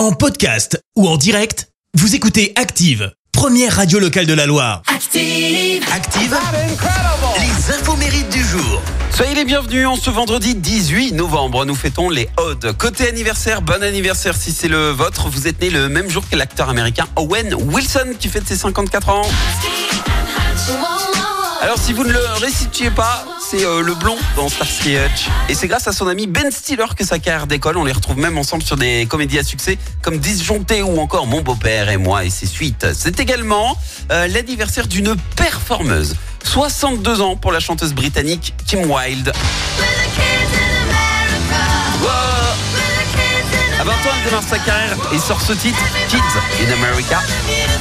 En podcast ou en direct, vous écoutez Active, première radio locale de la Loire. Active. Active, les infos mérites du jour. Soyez les bienvenus en ce vendredi 18 novembre. Nous fêtons les Odes. Côté anniversaire, bon anniversaire si c'est le vôtre. Vous êtes né le même jour que l'acteur américain Owen Wilson qui fête ses 54 ans. Alors si vous ne le resituez pas, c'est euh, le blond dans Starsky Hutch. Et c'est grâce à son ami Ben Stiller que sa carrière décolle. On les retrouve même ensemble sur des comédies à succès comme Disjoncté ou encore Mon beau-père et moi et ses suites. C'est également euh, l'anniversaire d'une performeuse. 62 ans pour la chanteuse britannique Kim Wilde. À 20 ans, elle démarre sa carrière et sort ce titre, Kids in America.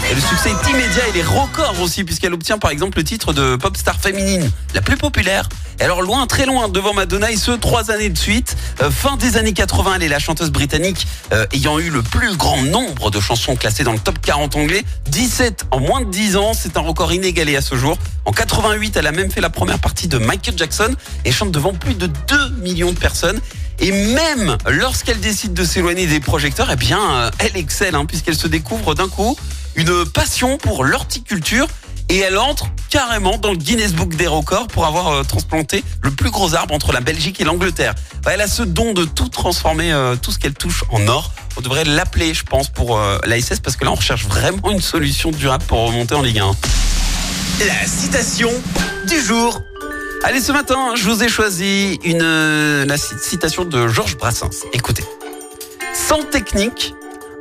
Le succès est immédiat et les records aussi, puisqu'elle obtient par exemple le titre de pop star féminine la plus populaire. Et alors loin, très loin devant Madonna, et ce, trois années de suite. Euh, fin des années 80, elle est la chanteuse britannique euh, ayant eu le plus grand nombre de chansons classées dans le top 40 anglais. 17 en moins de 10 ans, c'est un record inégalé à ce jour. En 88, elle a même fait la première partie de Michael Jackson et chante devant plus de 2 millions de personnes. Et même lorsqu'elle décide de s'éloigner des projecteurs, eh bien, euh, elle excelle, hein, puisqu'elle se découvre d'un coup une passion pour l'horticulture et elle entre carrément dans le Guinness Book des records pour avoir euh, transplanté le plus gros arbre entre la Belgique et l'Angleterre. Bah, elle a ce don de tout transformer, euh, tout ce qu'elle touche en or. On devrait l'appeler, je pense, pour euh, parce que là, on recherche vraiment une solution durable pour remonter en Ligue 1. La citation du jour. Allez, ce matin, je vous ai choisi une euh, la ci- citation de Georges Brassens. Écoutez. Sans technique,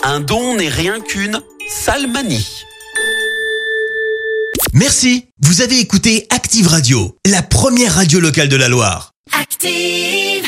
un don n'est rien qu'une salmanie. Merci, vous avez écouté Active Radio, la première radio locale de la Loire. Active.